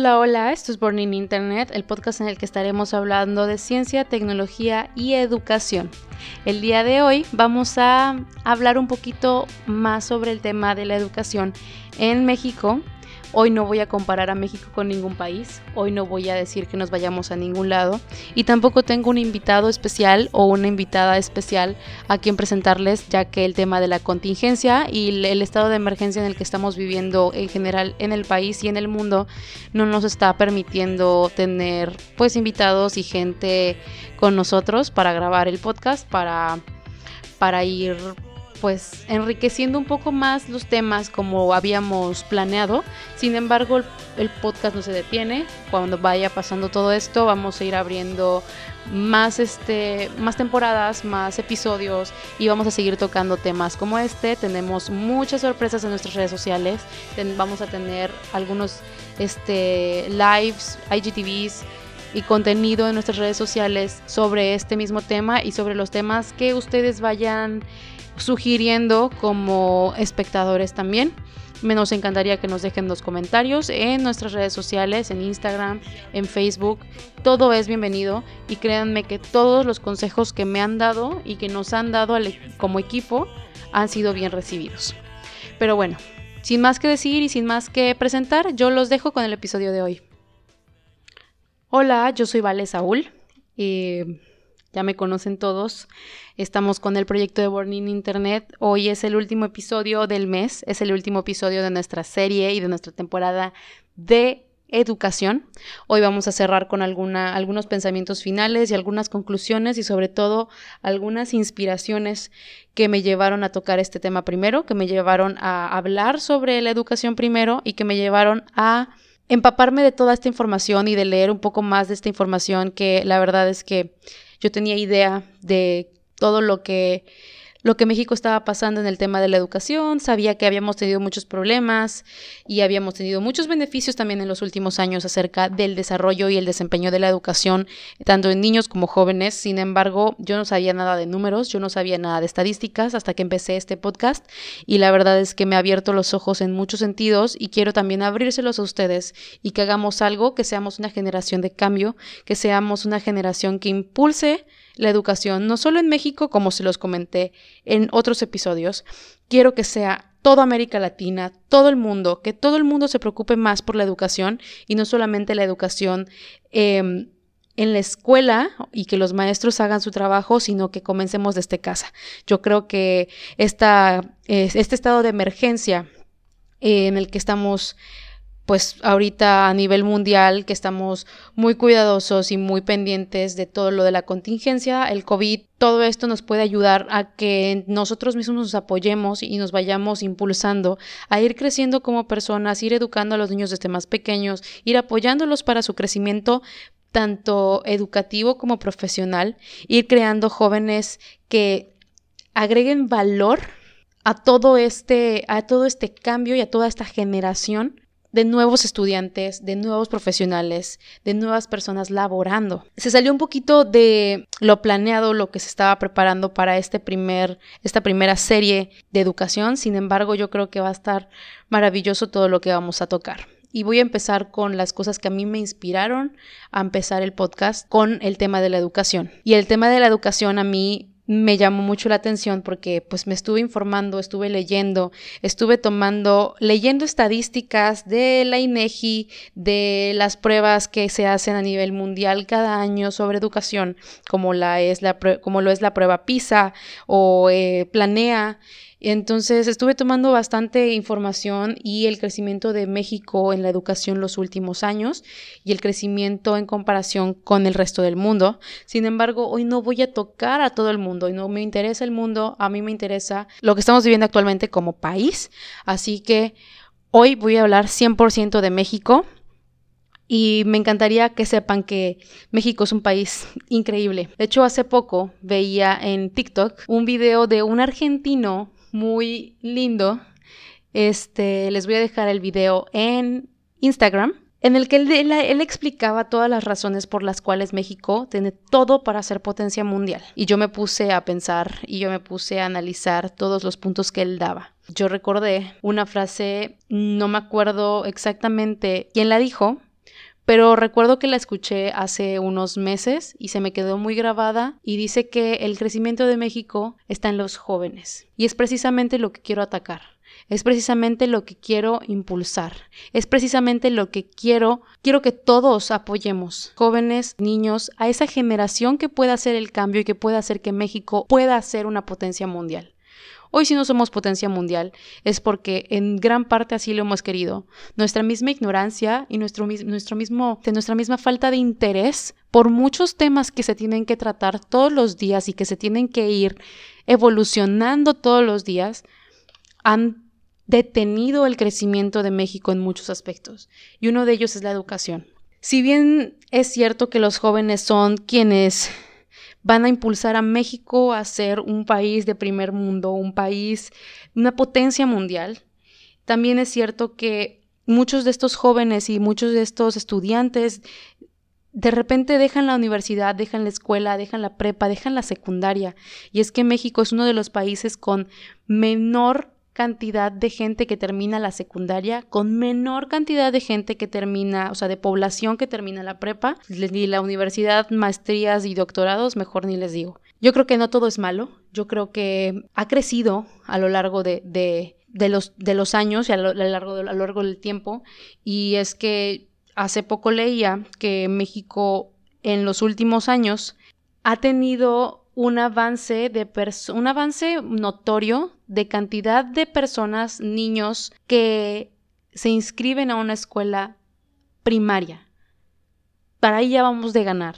Hola, hola, esto es Born in Internet, el podcast en el que estaremos hablando de ciencia, tecnología y educación. El día de hoy vamos a hablar un poquito más sobre el tema de la educación en México Hoy no voy a comparar a México con ningún país, hoy no voy a decir que nos vayamos a ningún lado y tampoco tengo un invitado especial o una invitada especial a quien presentarles ya que el tema de la contingencia y el estado de emergencia en el que estamos viviendo en general en el país y en el mundo no nos está permitiendo tener pues invitados y gente con nosotros para grabar el podcast para para ir pues enriqueciendo un poco más los temas como habíamos planeado. Sin embargo, el, podcast no se detiene. Cuando vaya pasando todo esto, vamos a ir abriendo más este más temporadas, más episodios y vamos a seguir tocando temas como este. Tenemos muchas sorpresas en nuestras redes sociales. vamos a tener algunos este lives, IGTVs y contenido en nuestras redes sociales sobre este mismo tema y sobre los temas que ustedes vayan sugiriendo como espectadores también. Nos encantaría que nos dejen los comentarios en nuestras redes sociales, en Instagram, en Facebook. Todo es bienvenido y créanme que todos los consejos que me han dado y que nos han dado e-, como equipo han sido bien recibidos. Pero bueno, sin más que decir y sin más que presentar, yo los dejo con el episodio de hoy. Hola, yo soy Vale Saúl. y ya me conocen todos. Estamos con el proyecto de Burning Internet. Hoy es el último episodio del mes, es el último episodio de nuestra serie y de nuestra temporada de educación. Hoy vamos a cerrar con alguna, algunos pensamientos finales y algunas conclusiones y sobre todo algunas inspiraciones que me llevaron a tocar este tema primero, que me llevaron a hablar sobre la educación primero y que me llevaron a empaparme de toda esta información y de leer un poco más de esta información que la verdad es que yo tenía idea de todo lo que lo que México estaba pasando en el tema de la educación, sabía que habíamos tenido muchos problemas y habíamos tenido muchos beneficios también en los últimos años acerca del desarrollo y el desempeño de la educación, tanto en niños como jóvenes. Sin embargo, yo no sabía nada de números, yo no sabía nada de estadísticas hasta que empecé este podcast y la verdad es que me ha abierto los ojos en muchos sentidos y quiero también abrírselos a ustedes y que hagamos algo, que seamos una generación de cambio, que seamos una generación que impulse la educación, no solo en México, como se los comenté en otros episodios, quiero que sea toda América Latina, todo el mundo, que todo el mundo se preocupe más por la educación y no solamente la educación em, en la escuela y que los maestros hagan su trabajo, sino que comencemos desde casa. Yo creo que esta, este estado de emergencia en el que estamos pues ahorita a nivel mundial que estamos muy cuidadosos y muy pendientes de todo lo de la contingencia, el COVID, todo esto nos puede ayudar a que nosotros mismos nos apoyemos y nos vayamos impulsando a ir creciendo como personas, ir educando a los niños desde más pequeños, ir apoyándolos para su crecimiento tanto educativo como profesional, ir creando jóvenes que agreguen valor a todo este a todo este cambio y a toda esta generación de nuevos estudiantes, de nuevos profesionales, de nuevas personas laborando. Se salió un poquito de lo planeado, lo que se estaba preparando para este primer, esta primera serie de educación. Sin embargo, yo creo que va a estar maravilloso todo lo que vamos a tocar. Y voy a empezar con las cosas que a mí me inspiraron a empezar el podcast con el tema de la educación. Y el tema de la educación a mí me llamó mucho la atención porque pues me estuve informando, estuve leyendo, estuve tomando, leyendo estadísticas de la INEGI, de las pruebas que se hacen a nivel mundial cada año sobre educación, como, la es la, como lo es la prueba PISA o eh, Planea. Entonces estuve tomando bastante información y el crecimiento de México en la educación los últimos años y el crecimiento en comparación con el resto del mundo. Sin embargo, hoy no voy a tocar a todo el mundo y no me interesa el mundo, a mí me interesa lo que estamos viviendo actualmente como país. Así que hoy voy a hablar 100% de México. Y me encantaría que sepan que México es un país increíble. De hecho, hace poco veía en TikTok un video de un argentino muy lindo. Este, les voy a dejar el video en Instagram, en el que él, explicaba todas las razones por las cuales México tiene todo para ser potencia mundial. Y yo me puse a pensar y yo me puse a analizar todos los puntos que él daba. Yo recordé una frase, no me acuerdo exactamente quién la dijo, pero recuerdo que la escuché hace unos meses y se me quedó muy grabada y dice que el crecimiento de México está en los jóvenes y es precisamente lo que quiero atacar. Es precisamente lo que quiero impulsar. Es precisamente lo que quiero, quiero que todos apoyemos, jóvenes, niños, a esa generación que pueda hacer el cambio y que pueda hacer que México pueda ser una potencia mundial. Hoy si no somos potencia mundial es porque en gran parte así lo hemos querido. Nuestra misma ignorancia y nuestro, nuestro mismo, nuestra misma falta de interés por muchos temas que se tienen que tratar todos los días y que se tienen que ir evolucionando todos los días, han detenido el crecimiento de México en muchos aspectos. Y uno de ellos es la educación. Si bien es cierto que los jóvenes son quienes van a impulsar a México a ser un país de primer mundo, un país, una potencia mundial. También es cierto que muchos de estos jóvenes y muchos de estos estudiantes de repente dejan la universidad, dejan la escuela, dejan la prepa, dejan la secundaria. Y es que México es uno de los países con menor cantidad de gente que termina la secundaria, con menor cantidad de gente que termina, o sea, de población que termina la prepa, ni la universidad, maestrías y doctorados, mejor ni les digo. Yo creo que no todo es malo, yo creo que ha crecido a lo largo de, de, los, de los años y a lo, largo a lo largo del tiempo, y es que hace poco leía que México en los últimos años ha tenido un avance, de un avance notorio de cantidad de personas, niños que se inscriben a una escuela primaria. Para ahí ya vamos de ganar.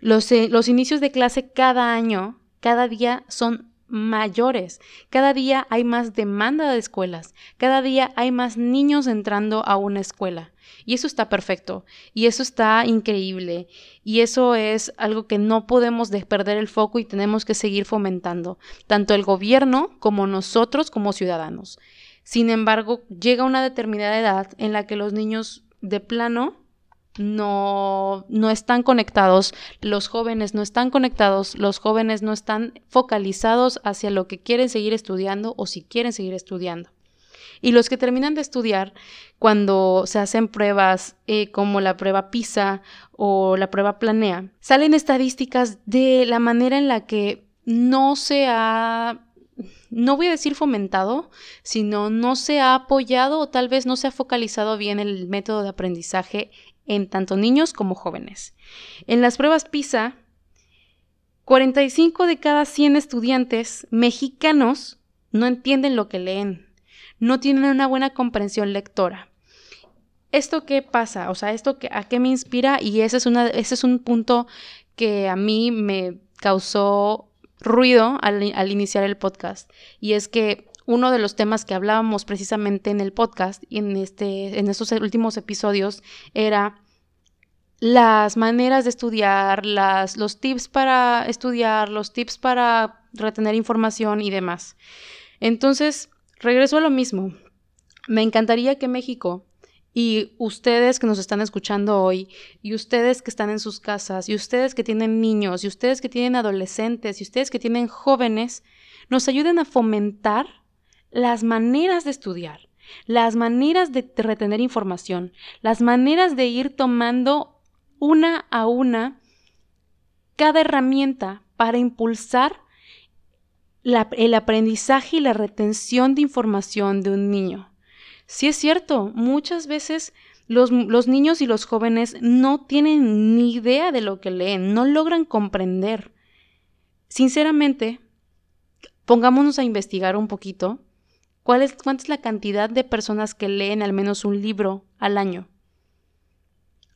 Los, eh, los inicios de clase cada año, cada día son mayores. Cada día hay más demanda de escuelas. Cada día hay más niños entrando a una escuela. Y eso está perfecto. Y eso está increíble. Y eso es algo que no podemos perder el foco y tenemos que seguir fomentando. Tanto el gobierno como nosotros como ciudadanos. Sin embargo, llega una determinada edad en la que los niños de plano no, no están conectados, los jóvenes no están conectados, los jóvenes no están focalizados hacia lo que quieren seguir estudiando o si quieren seguir estudiando. Y los que terminan de estudiar, cuando se hacen pruebas eh, como la prueba PISA o la prueba Planea, salen estadísticas de la manera en la que no se ha no voy a decir fomentado, sino no se ha apoyado o tal vez no se ha focalizado bien el método de aprendizaje en tanto niños como jóvenes. En las pruebas PISA, 45 de cada 100 estudiantes mexicanos no entienden lo que leen, no tienen una buena comprensión lectora. ¿Esto qué pasa? O sea, ¿esto a qué me inspira? Y ese es, una, ese es un punto que a mí me causó ruido al iniciar el podcast. Y es que uno de los temas que hablábamos precisamente en el podcast y en, este, en estos últimos episodios era las maneras de estudiar, los tips para estudiar, los tips para retener información y demás. Entonces, regreso a lo mismo. Me encantaría que México y ustedes que nos están escuchando hoy, y ustedes que están en sus casas, y ustedes que tienen niños, y ustedes que tienen adolescentes, y ustedes que tienen jóvenes, nos ayuden a fomentar las maneras de estudiar, las maneras de retener información, las maneras de ir tomando una a una cada herramienta para impulsar el aprendizaje y la retención de información de un niño. Sí es cierto, muchas veces los, los, niños y los jóvenes no tienen ni idea de lo que leen, no logran comprender. Sinceramente, pongámonos a investigar un poquito ¿Cuál es, ¿Cuánta es la cantidad de personas que leen al menos un libro al año?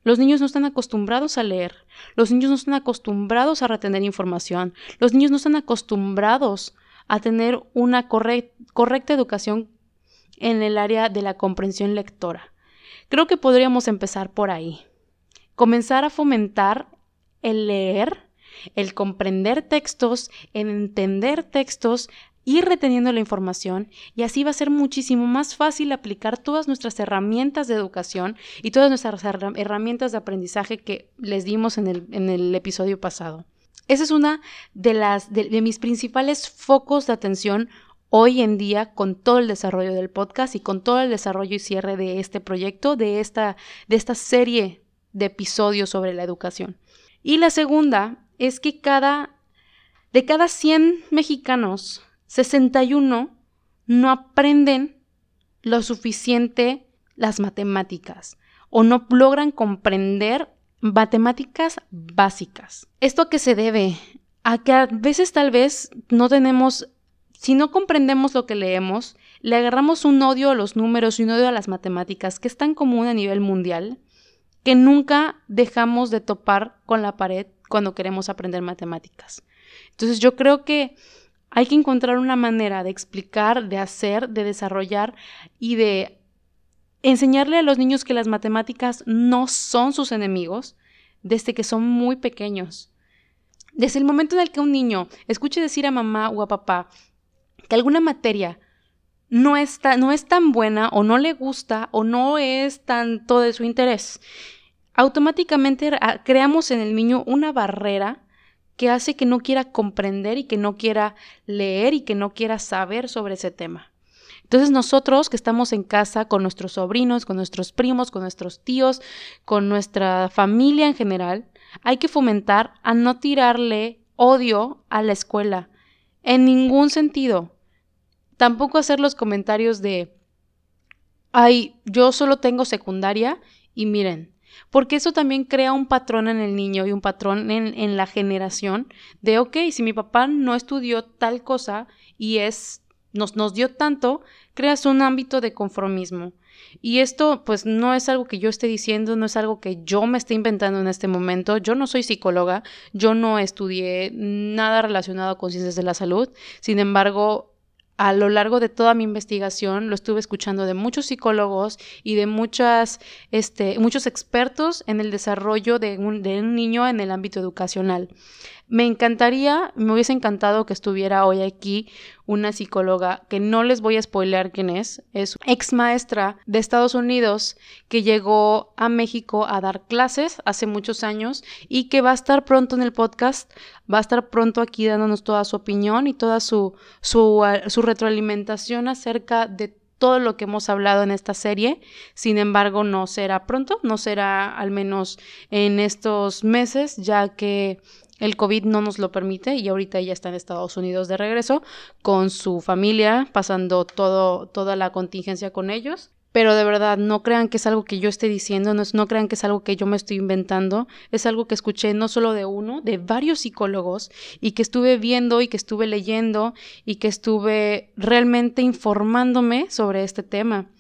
Los niños no están acostumbrados a leer, los niños no están acostumbrados a retener información, los niños no están acostumbrados a tener una correcta educación en el área de la comprensión lectora. Creo que podríamos empezar por ahí. Comenzar a fomentar el leer, el comprender textos, el entender textos, ir reteniendo la información y así va a ser muchísimo más fácil aplicar todas nuestras herramientas de educación y todas nuestras herramientas de aprendizaje que les dimos en el, episodio pasado. Esa es una de, las, de mis principales focos de atención hoy en día con todo el desarrollo del podcast y con todo el desarrollo y cierre de este proyecto, de esta, de esta serie de episodios sobre la educación. Y la segunda es que cada, de cada 100 mexicanos, 61 no aprenden lo suficiente las matemáticas o no logran comprender matemáticas básicas. ¿Esto a se debe? A que a veces tal vez no tenemos, si no comprendemos lo que leemos, le agarramos un odio a los números y un odio a las matemáticas, que es tan común a nivel mundial, que nunca dejamos de topar con la pared cuando queremos aprender matemáticas. Entonces yo creo que hay que encontrar una manera de explicar, de hacer, de desarrollar y de enseñarle a los niños que las matemáticas no son sus enemigos desde que son muy pequeños. Desde el momento en el que un niño escuche decir a mamá o a papá que alguna materia no, está, no es tan buena o no le gusta o no es tanto de su interés, automáticamente creamos en el niño una barrera que hace que no quiera comprender y que no quiera leer y que no quiera saber sobre ese tema. Entonces nosotros que estamos en casa con nuestros sobrinos, con nuestros primos, con nuestros tíos, con nuestra familia en general, hay que fomentar a no tirarle odio a la escuela, en ningún sentido. Tampoco hacer los comentarios de, ay, yo solo tengo secundaria y miren, porque eso también crea un patrón en el niño y un patrón en, en la generación de, ok, si mi papá no estudió tal cosa y es nos, nos dio tanto, creas un ámbito de conformismo. Y esto pues no es algo que yo esté diciendo, no es algo que yo me esté inventando en este momento. Yo no soy psicóloga, yo no estudié nada relacionado con ciencias de la salud. Sin embargo, a lo largo de toda mi investigación lo estuve escuchando de muchos psicólogos y de muchas, este, muchos expertos en el desarrollo de un, de un niño en el ámbito educacional. Me encantaría, me hubiese encantado que estuviera hoy aquí una psicóloga que no les voy a spoilear quién es, es ex maestra de Estados Unidos que llegó a México a dar clases hace muchos años y que va a estar pronto en el podcast, va a estar pronto aquí dándonos toda su opinión y toda su, su, su retroalimentación acerca de todo lo que hemos hablado en esta serie. Sin embargo, no será pronto, no será al menos en estos meses, ya que el COVID no nos lo permite y ahorita ella está en Estados Unidos de regreso con su familia, pasando todo, toda la contingencia con ellos. Pero de verdad, no crean que es algo que yo esté diciendo, no, no crean que es algo que yo me estoy inventando, es algo que escuché no solo de uno, de varios psicólogos y que estuve viendo y que estuve leyendo y que estuve realmente informándome sobre este tema.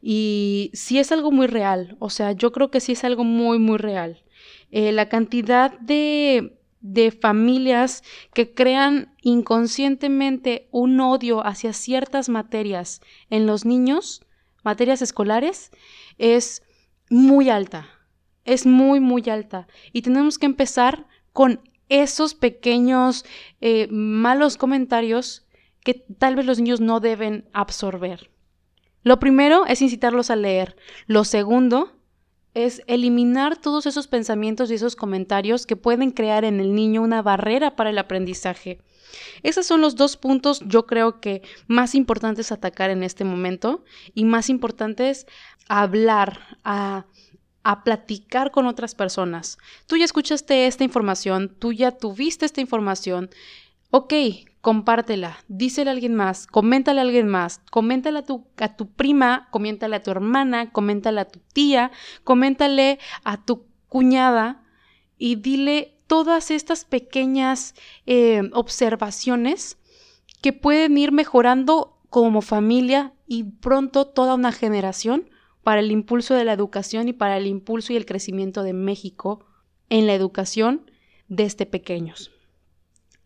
Y sí es algo muy real, o sea, yo creo que sí es algo muy, muy real. Eh, la cantidad de de familias que crean inconscientemente un odio hacia ciertas materias en los niños, materias escolares, es muy alta, es muy, muy alta. Y tenemos que empezar con esos pequeños eh, malos comentarios que tal vez los niños no deben absorber. Lo primero es incitarlos a leer. Lo segundo es eliminar todos esos pensamientos y esos comentarios que pueden crear en el niño una barrera para el aprendizaje. Esos son los dos puntos yo creo que más importantes atacar en este momento y más importantes hablar, a, a platicar con otras personas. Tú ya escuchaste esta información, tú ya tuviste esta información. Ok, compártela, dísela a alguien más, coméntale a alguien más, coméntale a tu, a tu prima, coméntale a tu hermana, coméntale a tu tía, coméntale a tu cuñada y dile todas estas pequeñas eh, observaciones que pueden ir mejorando como familia y pronto toda una generación para el impulso de la educación y para el impulso y el crecimiento de México en la educación desde pequeños.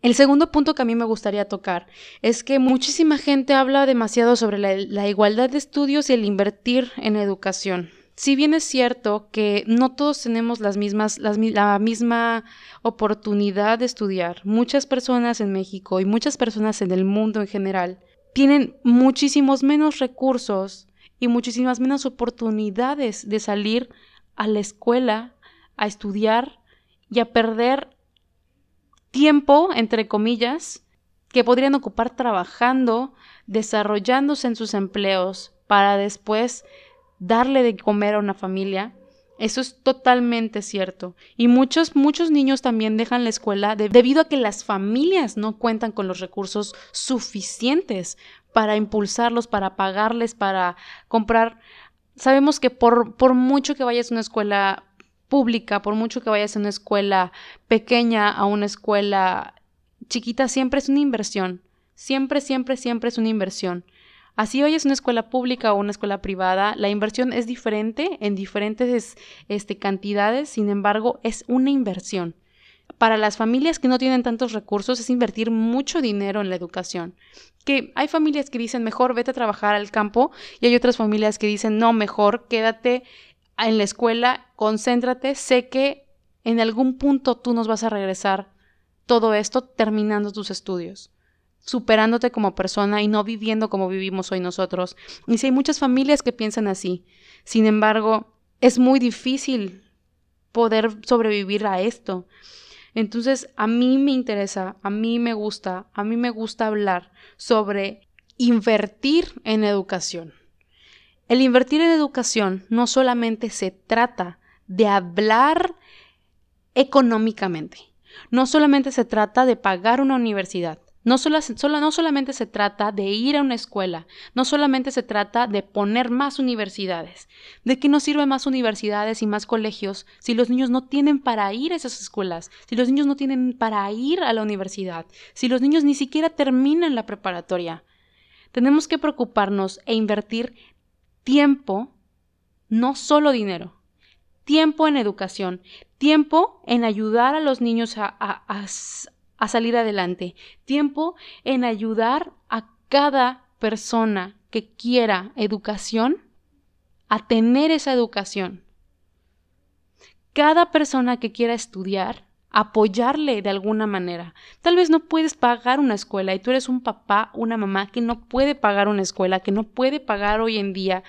El segundo punto que a mí me gustaría tocar es que muchísima gente habla demasiado sobre la, igualdad de estudios y el invertir en educación. Si bien es cierto que no todos tenemos las mismas, la misma oportunidad de estudiar, muchas personas en México y muchas personas en el mundo en general tienen muchísimos menos recursos y muchísimas menos oportunidades de salir a la escuela a estudiar y a perder tiempo, entre comillas, que podrían ocupar trabajando, desarrollándose en sus empleos para después darle de comer a una familia. Eso es totalmente cierto. Y muchos, muchos niños también dejan la escuela debido a que las familias no cuentan con los recursos suficientes para impulsarlos, para pagarles, para comprar. Sabemos que por, por mucho que vayas a una escuela pública, por mucho que vayas a una escuela pequeña, a una escuela chiquita, siempre es una inversión. Siempre, siempre, siempre es una inversión. Así vayas a una escuela pública o una escuela privada, la inversión es diferente en diferentes este, cantidades, sin embargo, es una inversión. Para las familias que no tienen tantos recursos es invertir mucho dinero en la educación. Que hay familias que dicen mejor vete a trabajar al campo y hay otras familias que dicen no, mejor quédate en la escuela, concéntrate, sé que en algún punto tú nos vas a regresar todo esto terminando tus estudios, superándote como persona y no viviendo como vivimos hoy nosotros. Y si hay muchas familias que piensan así, sin embargo, es muy difícil poder sobrevivir a esto. Entonces, a mí me interesa, a mí me gusta, a mí me gusta hablar sobre invertir en educación. El invertir en educación no solamente se trata de hablar económicamente, no solamente se trata de pagar una universidad, no, no, solamente se trata de ir a una escuela, no solamente se trata de poner más universidades. ¿De qué nos sirven más universidades y más colegios si los niños no tienen para ir a esas escuelas, si los niños no tienen para ir a la universidad, si los niños ni siquiera terminan la preparatoria? Tenemos que preocuparnos e invertir tiempo, no solo dinero, tiempo en educación, tiempo en ayudar a los niños a, a, salir adelante, tiempo en ayudar a cada persona que quiera educación a tener esa educación. Cada persona que quiera estudiar apoyarle de alguna manera. Tal vez no puedes pagar una escuela y tú eres un papá, una mamá que no puede pagar una escuela, que no puede pagar hoy en día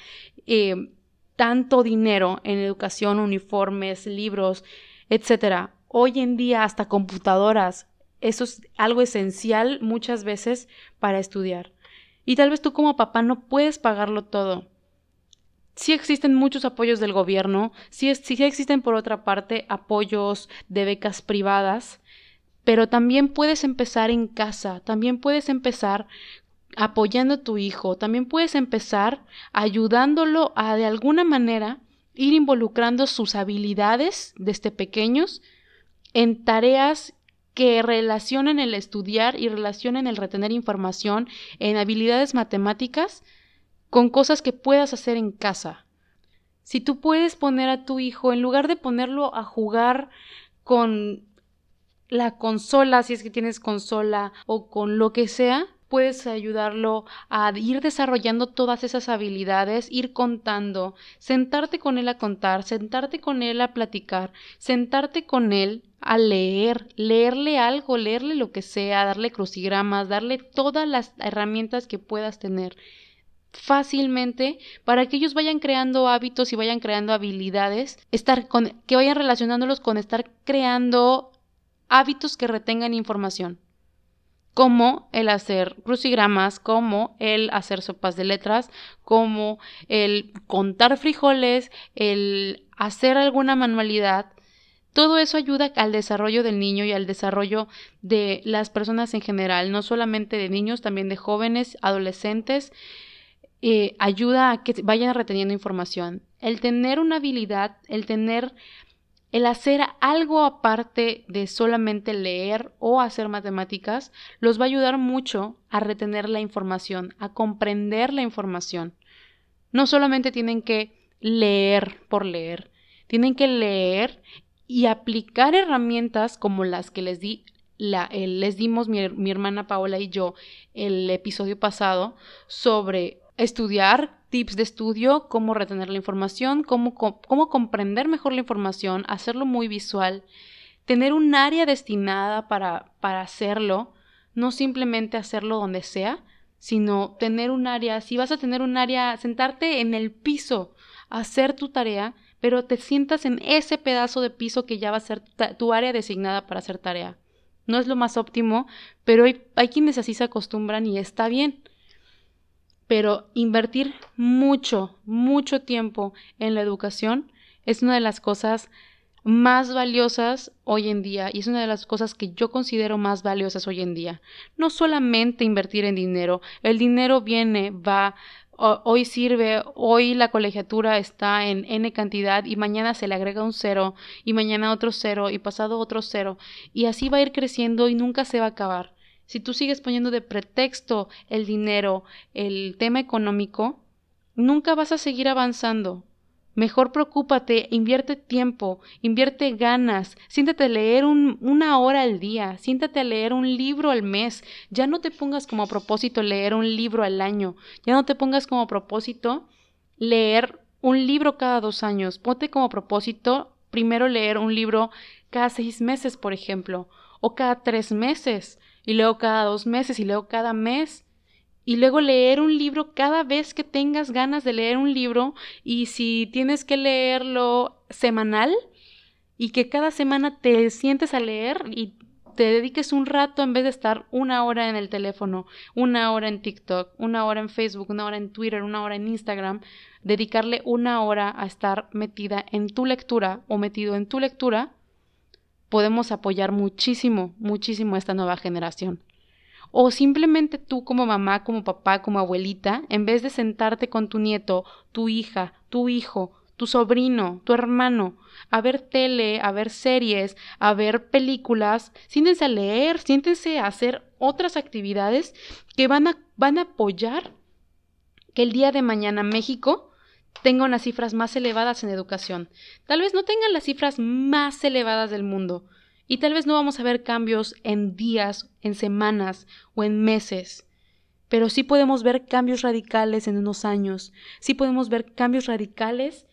eh, tanto dinero en educación, uniformes, libros, etcétera. Hoy en día hasta computadoras. Eso es algo esencial muchas veces para estudiar. Y tal vez tú como papá no puedes pagarlo todo sí existen muchos apoyos del gobierno, sí, existen por otra parte apoyos de becas privadas, pero también puedes empezar en casa, también puedes empezar apoyando a tu hijo, también puedes empezar ayudándolo a de alguna manera ir involucrando sus habilidades desde pequeños en tareas que relacionen el estudiar y relacionen el retener información en habilidades matemáticas con cosas que puedas hacer en casa. Si tú puedes poner a tu hijo, en lugar de ponerlo a jugar con la consola, si es que tienes consola, o con lo que sea, puedes ayudarlo a ir desarrollando todas esas habilidades, ir contando, sentarte con él a contar, sentarte con él a platicar, sentarte con él a leer, leerle algo, leerle lo que sea, darle crucigramas, darle todas las herramientas que puedas tener fácilmente para que ellos vayan creando hábitos y vayan creando habilidades, estar con, que vayan relacionándolos con estar creando hábitos que retengan información, como el hacer crucigramas, como el hacer sopas de letras, como el contar frijoles, el hacer alguna manualidad. Todo eso ayuda al desarrollo del niño y al desarrollo de las personas en general, no solamente de niños, también de jóvenes, adolescentes eh, ayuda a que vayan reteniendo información. El tener una habilidad, el tener, el hacer algo aparte de solamente leer o hacer matemáticas, los va a ayudar mucho a retener la información, a comprender la información. No solamente tienen que leer por leer, tienen que leer y aplicar herramientas como las que les di la, les dimos mi, mi, hermana Paola y yo el episodio pasado sobre estudiar tips de estudio, cómo retener la información, cómo, cómo comprender mejor la información, hacerlo muy visual, tener un área destinada para, para hacerlo, no simplemente hacerlo donde sea, sino tener un área, si vas a tener un área, sentarte en el piso, hacer tu tarea, pero te sientas en ese pedazo de piso que ya va a ser tu área designada para hacer tarea. No es lo más óptimo, pero hay, hay quienes así se acostumbran y está bien. Pero invertir mucho, mucho tiempo en la educación es una de las cosas más valiosas hoy en día y es una de las cosas que yo considero más valiosas hoy en día. No solamente invertir en dinero, el dinero viene, va, hoy sirve, hoy la colegiatura está en n cantidad y mañana se le agrega un cero y mañana otro cero y pasado otro cero y así va a ir creciendo y nunca se va a acabar. Si tú sigues poniendo de pretexto el dinero, el tema económico, nunca vas a seguir avanzando. Mejor preocúpate, invierte tiempo, invierte ganas, siéntate a leer una hora al día, siéntate a leer un libro al mes, ya no te pongas como propósito leer un libro al año, ya no te pongas como propósito leer un libro cada dos años, ponte como propósito primero leer un libro cada seis meses, por ejemplo, o cada tres meses, y luego cada dos meses, y luego cada mes. Y luego leer un libro cada vez que tengas ganas de leer un libro y si tienes que leerlo semanal y que cada semana te sientes a leer y te dediques un rato en vez de estar una hora en el teléfono, una hora en TikTok, una hora en Facebook, una hora en Twitter, una hora en Instagram, dedicarle una hora a estar metida en tu lectura o metido en tu lectura, podemos apoyar muchísimo, muchísimo a esta nueva generación. O simplemente tú como mamá, como papá, como abuelita, en vez de sentarte con tu nieto, tu hija, tu hijo, tu sobrino, tu hermano, a ver tele, a ver series, a ver películas, siéntense a leer, siéntense a hacer otras actividades que van a, van a apoyar que el día de mañana México tenga unas cifras más elevadas en educación. Tal vez no tengan las cifras más elevadas del mundo, y tal vez no vamos a ver cambios en días, en semanas o en meses, pero sí podemos ver cambios radicales en unos años, sí podemos ver cambios radicales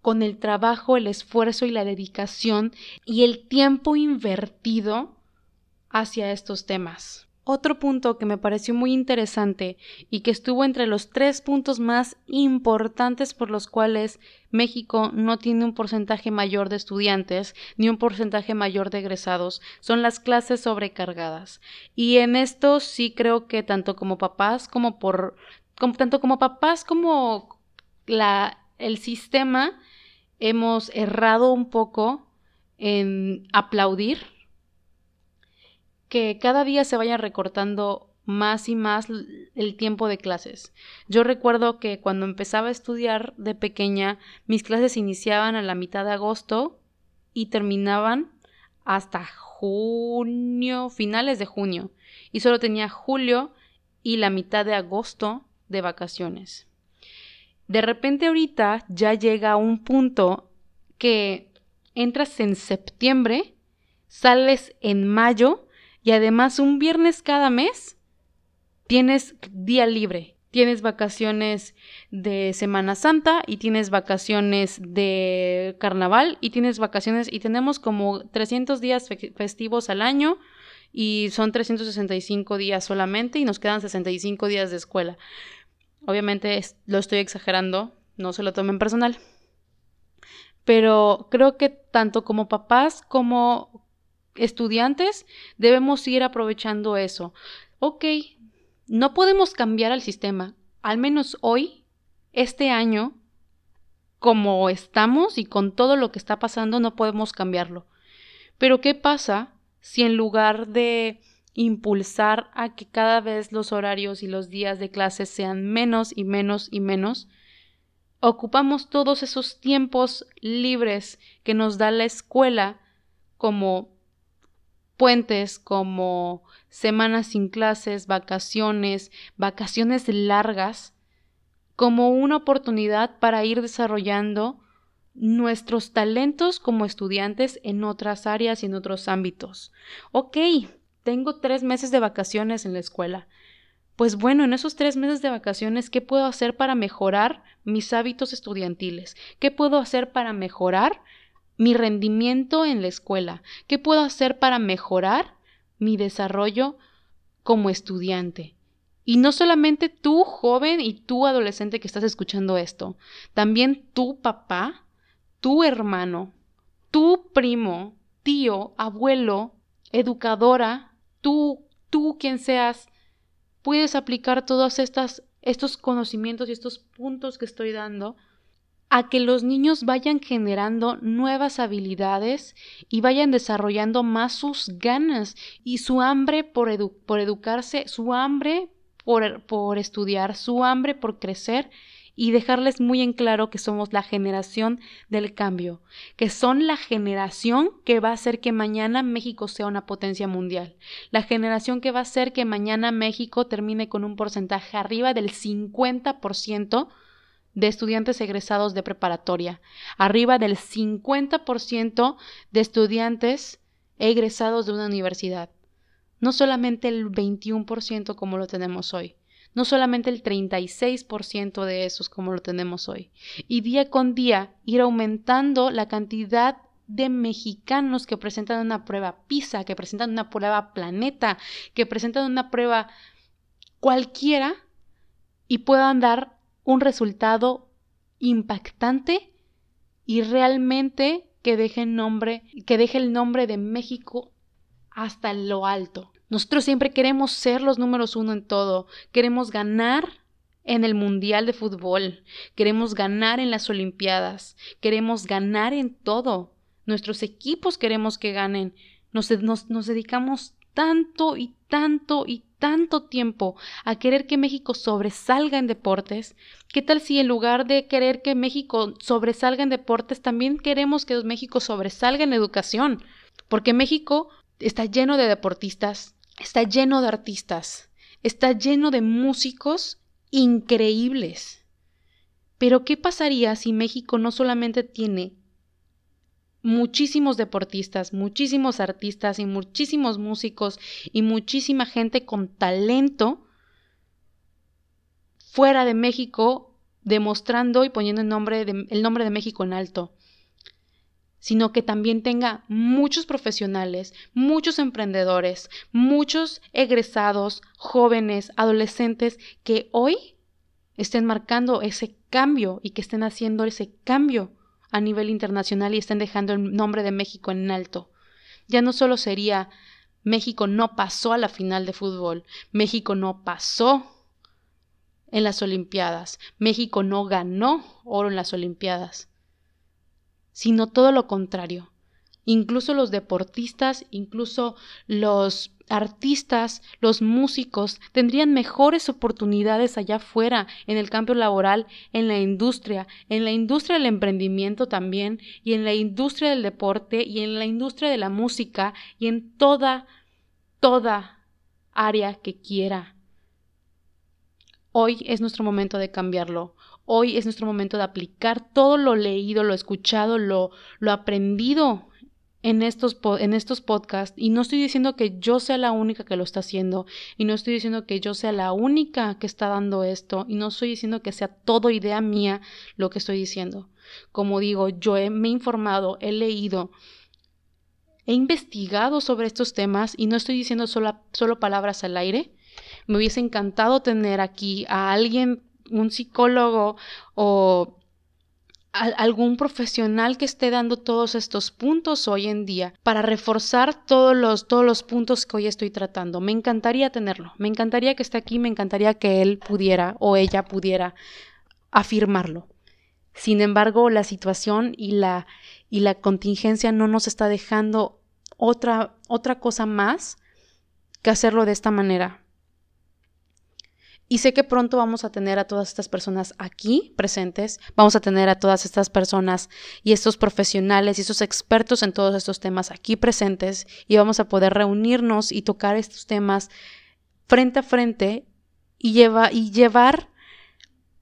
con el trabajo, el esfuerzo y la dedicación y el tiempo invertido hacia estos temas. Otro punto que me pareció muy interesante y que estuvo entre los tres puntos más importantes por los cuales México no tiene un porcentaje mayor de estudiantes ni un porcentaje mayor de egresados son las clases sobrecargadas. Y en esto sí creo que tanto como papás como por tanto como papás como la el sistema hemos errado un poco en aplaudir que cada día se vaya recortando más y más el tiempo de clases. Yo recuerdo que cuando empezaba a estudiar de pequeña, mis clases iniciaban a la mitad de agosto y terminaban hasta junio, finales de junio, y solo tenía julio y la mitad de agosto de vacaciones. De repente ahorita ya llega un punto que entras en septiembre, sales en mayo y además un viernes cada mes tienes día libre. Tienes vacaciones de Semana Santa y tienes vacaciones de carnaval y tienes vacaciones y tenemos como 300 días festivos al año y son 365 días solamente y nos quedan 65 días de escuela. Obviamente lo estoy exagerando, no se lo tomen personal. Pero creo que tanto como papás como estudiantes debemos ir aprovechando eso. Ok, no podemos cambiar al sistema, al menos hoy, este año, como estamos y con todo lo que está pasando, no podemos cambiarlo. Pero ¿qué pasa si en lugar de impulsar a que cada vez los horarios y los días de clases sean menos y menos y menos, ocupamos todos esos tiempos libres que nos da la escuela como puentes como semanas sin clases, vacaciones, vacaciones largas, como una oportunidad para ir desarrollando nuestros talentos como estudiantes en otras áreas y en otros ámbitos. Ok, tengo tres meses de vacaciones en la escuela. Pues bueno, en esos tres meses de vacaciones, ¿qué puedo hacer para mejorar mis hábitos estudiantiles? ¿Qué puedo hacer para mejorar mi rendimiento en la escuela? ¿Qué puedo hacer para mejorar mi desarrollo como estudiante? Y no solamente tú, joven, y tú, adolescente que estás escuchando esto, también tu papá, tu hermano, tu primo, tío, abuelo, educadora, tú, tú quien seas, puedes aplicar todos estos conocimientos y estos puntos que estoy dando a que los niños vayan generando nuevas habilidades y vayan desarrollando más sus ganas y su hambre por, por educarse, su hambre por, por estudiar, su hambre por crecer y dejarles muy en claro que somos la generación del cambio, que son la generación que va a hacer que mañana México sea una potencia mundial, la generación que va a hacer que mañana México termine con un porcentaje arriba del 50% de estudiantes egresados de preparatoria, arriba del 50% de estudiantes egresados de una universidad, no solamente el 21% como lo tenemos hoy, no solamente el 36% de esos como lo tenemos hoy, y día con día ir aumentando la cantidad de mexicanos que presentan una prueba PISA, que presentan una prueba Planeta, que presentan una prueba cualquiera y puedan dar un resultado impactante y realmente que deje, nombre, que deje el nombre de México hasta lo alto. Nosotros siempre queremos ser los números uno en todo, queremos ganar en el Mundial de Fútbol, queremos ganar en las Olimpiadas, queremos ganar en todo. Nuestros equipos queremos que ganen. Nos, nos, nos dedicamos tanto y tanto y tanto tiempo a querer que México sobresalga en deportes, ¿qué tal si en lugar de querer que México sobresalga en deportes, también queremos que México sobresalga en educación? Porque México está lleno de deportistas, está lleno de artistas, está lleno de músicos increíbles. Pero ¿qué pasaría si México no solamente tiene muchísimos deportistas, muchísimos artistas y muchísimos músicos y muchísima gente con talento fuera de México demostrando y poniendo el nombre de, el nombre de México en alto, sino que también tenga muchos profesionales, muchos emprendedores, muchos egresados, jóvenes, adolescentes que hoy estén marcando ese cambio y que estén haciendo ese cambio a nivel internacional y estén dejando el nombre de México en alto. Ya no solo sería México no pasó a la final de fútbol, México no pasó en las Olimpiadas, México no ganó oro en las Olimpiadas, sino todo lo contrario. Incluso los deportistas, incluso los artistas, los músicos tendrían mejores oportunidades allá afuera, en el campo laboral, en la industria, en la industria del emprendimiento también, y en la industria del deporte, y en la industria de la música, y en toda, toda área que quiera. Hoy es nuestro momento de cambiarlo. Hoy es nuestro momento de aplicar todo lo leído, lo escuchado, lo, lo aprendido en estos, en estos podcasts y no estoy diciendo que yo sea la única que lo está haciendo y no estoy diciendo que yo sea la única que está dando esto y no estoy diciendo que sea todo idea mía lo que estoy diciendo. Como digo, yo me he informado, he leído, he investigado sobre estos temas y no estoy diciendo solo, solo palabras al aire. Me hubiese encantado tener aquí a alguien, un psicólogo o algún profesional que esté dando todos estos puntos hoy en día para reforzar todos los, todos los puntos que hoy estoy tratando. Me encantaría tenerlo, me encantaría que esté aquí, me encantaría que él pudiera o ella pudiera afirmarlo. Sin embargo, la situación y la, y la contingencia no nos está dejando otra, otra cosa más que hacerlo de esta manera. Y sé que pronto vamos a tener a todas estas personas aquí presentes, vamos a tener a todas estas personas y estos profesionales y estos expertos en todos estos temas aquí presentes y vamos a poder reunirnos y tocar estos temas frente a frente y, lleva, y llevar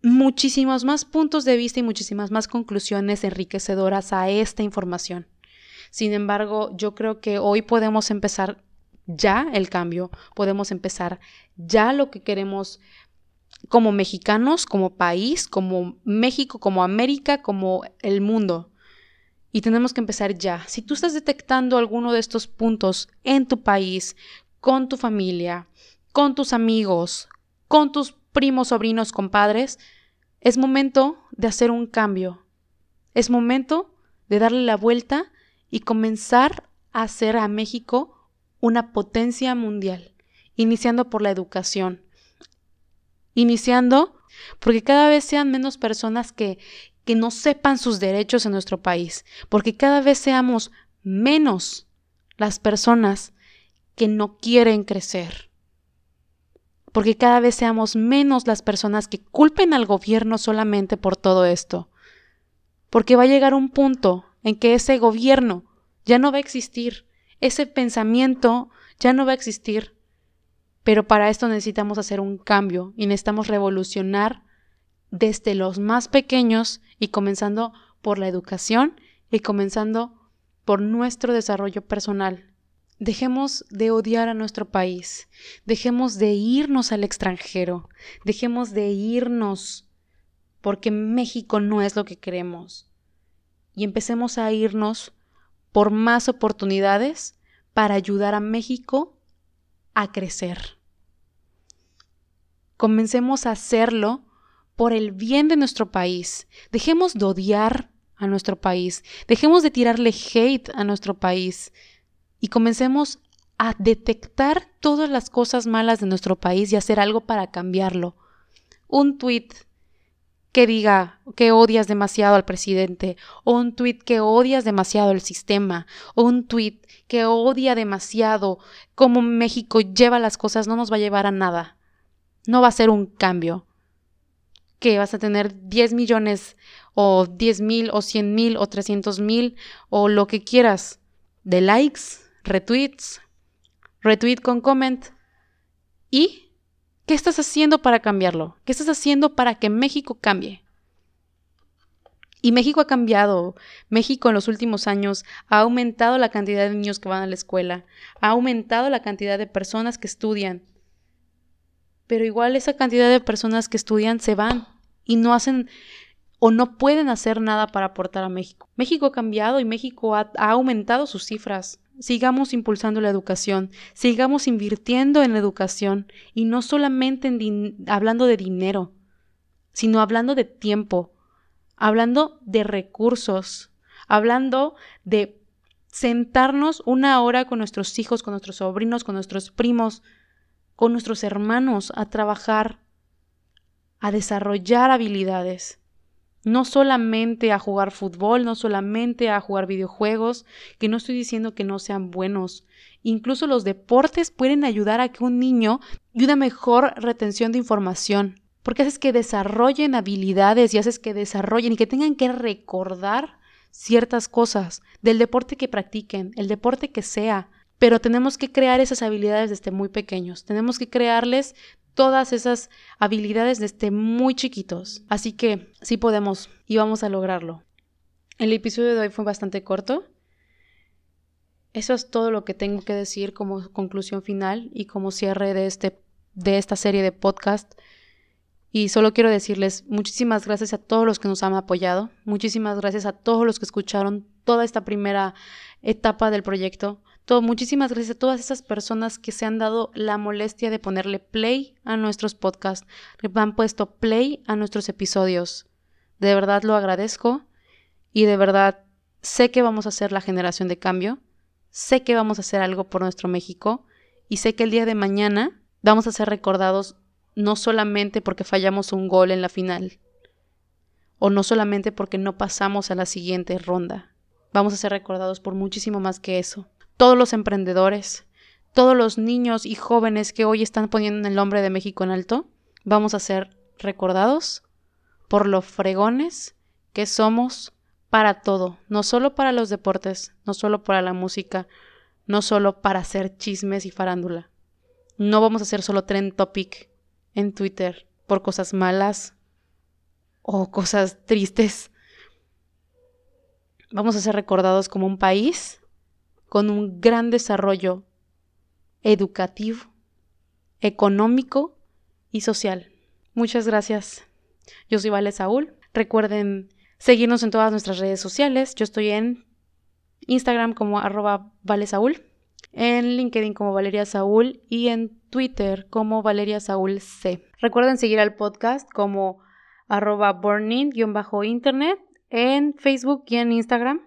muchísimos más puntos de vista y muchísimas más conclusiones enriquecedoras a esta información. Sin embargo, yo creo que hoy podemos empezar ya el cambio, podemos empezar ya lo que queremos como mexicanos, como país, como México, como América, como el mundo. Y tenemos que empezar ya. Si tú estás detectando alguno de estos puntos en tu país, con tu familia, con tus amigos, con tus primos, sobrinos, compadres, es momento de hacer un cambio. Es momento de darle la vuelta y comenzar a hacer a México una potencia mundial, iniciando por la educación, iniciando porque cada vez sean menos personas que, que no sepan sus derechos en nuestro país, porque cada vez seamos menos las personas que no quieren crecer, porque cada vez seamos menos las personas que culpen al gobierno solamente por todo esto, porque va a llegar un punto en que ese gobierno ya no va a existir, ese pensamiento ya no va a existir, pero para esto necesitamos hacer un cambio y necesitamos revolucionar desde los más pequeños y comenzando por la educación y comenzando por nuestro desarrollo personal. Dejemos de odiar a nuestro país, dejemos de irnos al extranjero, dejemos de irnos porque México no es lo que queremos. Y empecemos a irnos por más oportunidades para ayudar a México a crecer. Comencemos a hacerlo por el bien de nuestro país. Dejemos de odiar a nuestro país. Dejemos de tirarle hate a nuestro país. Y comencemos a detectar todas las cosas malas de nuestro país y hacer algo para cambiarlo. Un tweet que diga que odias demasiado al presidente, o un tweet que odias demasiado el sistema, o un tweet que odia demasiado cómo México lleva las cosas, no nos va a llevar a nada. No va a ser un cambio que vas a tener 10 millones o 10 mil o 100 mil o 300 mil o lo que quieras de likes, retweets, retweet con comment. ¿Y qué estás haciendo para cambiarlo? ¿Qué estás haciendo para que México cambie? Y México ha cambiado. México en los últimos años ha aumentado la cantidad de niños que van a la escuela, ha aumentado la cantidad de personas que estudian, pero igual esa cantidad de personas que estudian se van y no hacen o no pueden hacer nada para aportar a México. México ha cambiado y México ha, aumentado sus cifras. Sigamos impulsando la educación, sigamos invirtiendo en la educación y no solamente hablando de dinero, sino hablando de tiempo, hablando de recursos, hablando de sentarnos una hora con nuestros hijos, con nuestros sobrinos, con nuestros primos, con nuestros hermanos a trabajar, a desarrollar habilidades. No solamente a jugar fútbol, no solamente a jugar videojuegos, que no estoy diciendo que no sean buenos. Incluso los deportes pueden ayudar a que un niño y una mejor retención de información, porque haces que desarrollen habilidades y haces que desarrollen y que tengan que recordar ciertas cosas del deporte que practiquen, el deporte que sea, pero tenemos que crear esas habilidades desde muy pequeños. Tenemos que crearles todas esas habilidades desde muy chiquitos. Así que sí podemos y vamos a lograrlo. El episodio de hoy fue bastante corto. Eso es todo lo que tengo que decir como conclusión final y como cierre de, este, de esta serie de podcast. Y solo quiero decirles muchísimas gracias a todos los que nos han apoyado, muchísimas gracias a todos los que escucharon toda esta primera etapa del proyecto muchísimas gracias a todas esas personas que se han dado la molestia de ponerle play a nuestros podcasts, han puesto play a nuestros episodios. De verdad lo agradezco y de verdad sé que vamos a ser la generación de cambio, sé que vamos a hacer algo por nuestro México y sé que el día de mañana vamos a ser recordados no solamente porque fallamos un gol en la final o no solamente porque no pasamos a la siguiente ronda. Vamos a ser recordados por muchísimo más que eso todos los emprendedores, todos los niños y jóvenes que hoy están poniendo el nombre de México en alto, vamos a ser recordados por lo fregones que somos para todo, no solo para los deportes, no solo para la música, no solo para hacer chismes y farándula. No vamos a ser solo trend topic en Twitter por cosas malas o cosas tristes. Vamos a ser recordados como un país con un gran desarrollo educativo, económico y social. Muchas gracias. Yo soy Vale Saúl. Recuerden seguirnos en todas nuestras redes sociales. Yo estoy en Instagram como arroba Vale Saúl, en LinkedIn como Valeria Saúl y en Twitter como Valeria Saúl C. Recuerden seguir al podcast como arroba burning-internet en Facebook y en Instagram.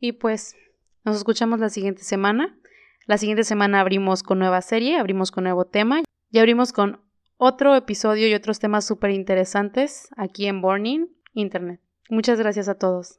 Y pues nos escuchamos la siguiente semana. La siguiente semana abrimos con nueva serie, abrimos con nuevo tema y abrimos con otro episodio y otros temas súper interesantes aquí en Burning Internet. Muchas gracias a todos.